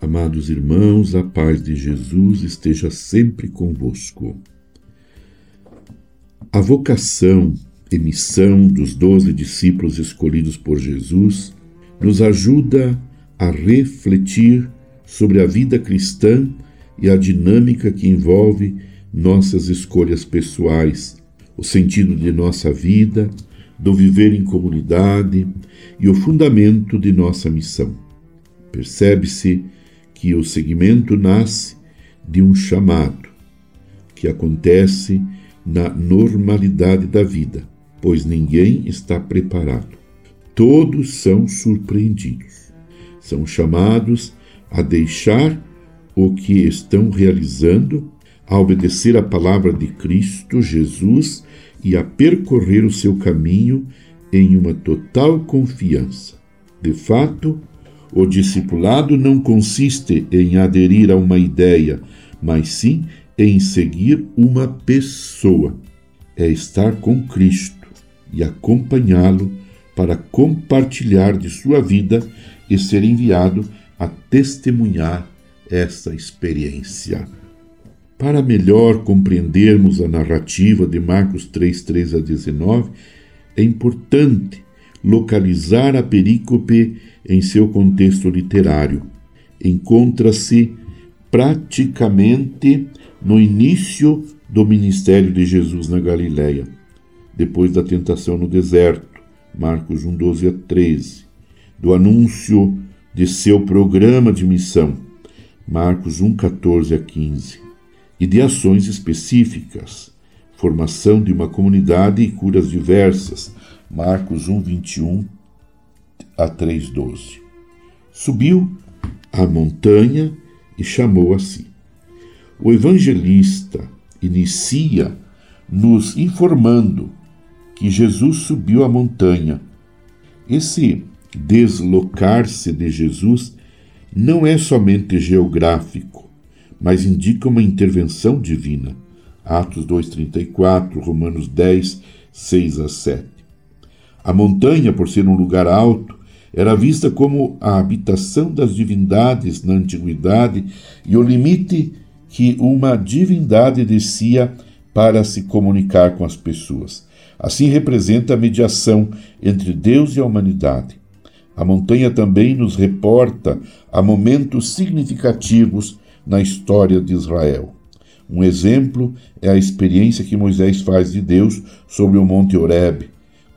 Amados irmãos, a paz de Jesus esteja sempre convosco. A vocação e missão dos doze discípulos escolhidos por Jesus nos ajuda a refletir sobre a vida cristã e a dinâmica que envolve nossas escolhas pessoais, o sentido de nossa vida, do viver em comunidade e o fundamento de nossa missão. Percebe-se que o seguimento nasce de um chamado que acontece na normalidade da vida, pois ninguém está preparado. Todos são surpreendidos. São chamados a deixar o que estão realizando, a obedecer a palavra de Cristo Jesus e a percorrer o seu caminho em uma total confiança. De fato, o discipulado não consiste em aderir a uma ideia, mas sim em seguir uma pessoa. É estar com Cristo e acompanhá-lo para compartilhar de sua vida e ser enviado a testemunhar essa experiência. Para melhor compreendermos a narrativa de Marcos 3, 3 a 19, é importante localizar a perícope em seu contexto literário. Encontra-se praticamente no início do ministério de Jesus na Galiléia, depois da tentação no deserto, Marcos 1, 12 a 13, do anúncio de seu programa de missão, Marcos 1, 14 a 15, e de ações específicas, formação de uma comunidade e curas diversas, Marcos 1, 21 a 3,12. Subiu à montanha e chamou a si. O evangelista inicia nos informando que Jesus subiu a montanha. Esse deslocar-se de Jesus não é somente geográfico, mas indica uma intervenção divina. Atos 2:34, Romanos 10, 6 a 7. A montanha, por ser um lugar alto, era vista como a habitação das divindades na antiguidade e o limite que uma divindade descia para se comunicar com as pessoas. Assim representa a mediação entre Deus e a humanidade. A montanha também nos reporta a momentos significativos na história de Israel. Um exemplo é a experiência que Moisés faz de Deus sobre o Monte Horebe,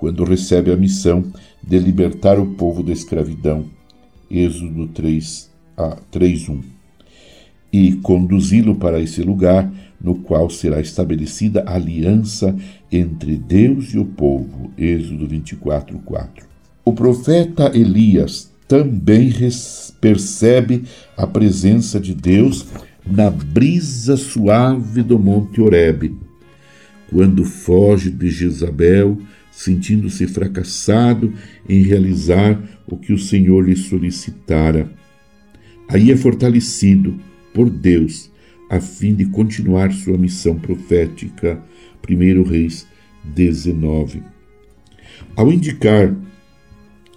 quando recebe a missão de libertar o povo da escravidão. Êxodo 3, a 3:1. E conduzi-lo para esse lugar no qual será estabelecida a aliança entre Deus e o povo. Êxodo 24:4. O profeta Elias também percebe a presença de Deus na brisa suave do Monte Horebe. Quando foge de Jezabel, sentindo-se fracassado em realizar o que o Senhor lhe solicitara. Aí é fortalecido por Deus a fim de continuar sua missão profética. 1 Reis 19. Ao indicar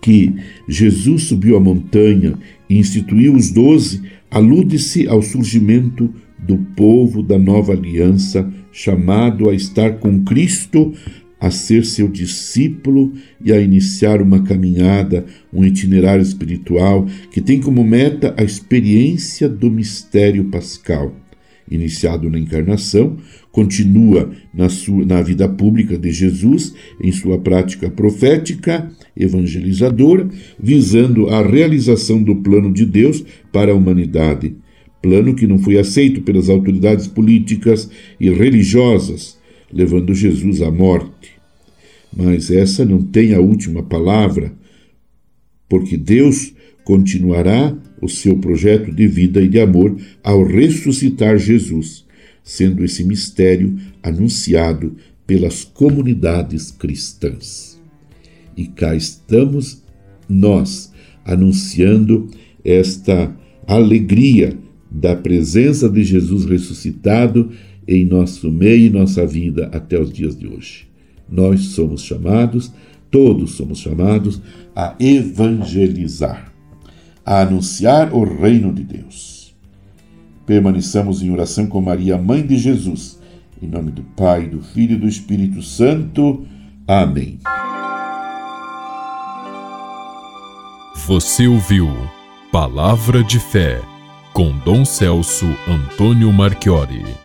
que Jesus subiu a montanha e instituiu os doze, alude-se ao surgimento do povo da nova aliança, chamado a estar com Cristo a ser seu discípulo e a iniciar uma caminhada, um itinerário espiritual que tem como meta a experiência do mistério pascal. Iniciado na encarnação, continua na, sua, na vida pública de Jesus, em sua prática profética, evangelizadora, visando a realização do plano de Deus para a humanidade. Plano que não foi aceito pelas autoridades políticas e religiosas, levando Jesus à morte. Mas essa não tem a última palavra, porque Deus continuará o seu projeto de vida e de amor ao ressuscitar Jesus, sendo esse mistério anunciado pelas comunidades cristãs. E cá estamos nós anunciando esta alegria da presença de Jesus ressuscitado em nosso meio e nossa vida até os dias de hoje. Nós somos chamados, todos somos chamados a evangelizar. a anunciar o reino de Deus. Permaneçamos em oração com Maria, Mãe de Jesus. Em nome do Pai, do Filho e do Espírito Santo. Amém. Você ouviu Palavra de Fé com Dom Celso Antônio Marchiori.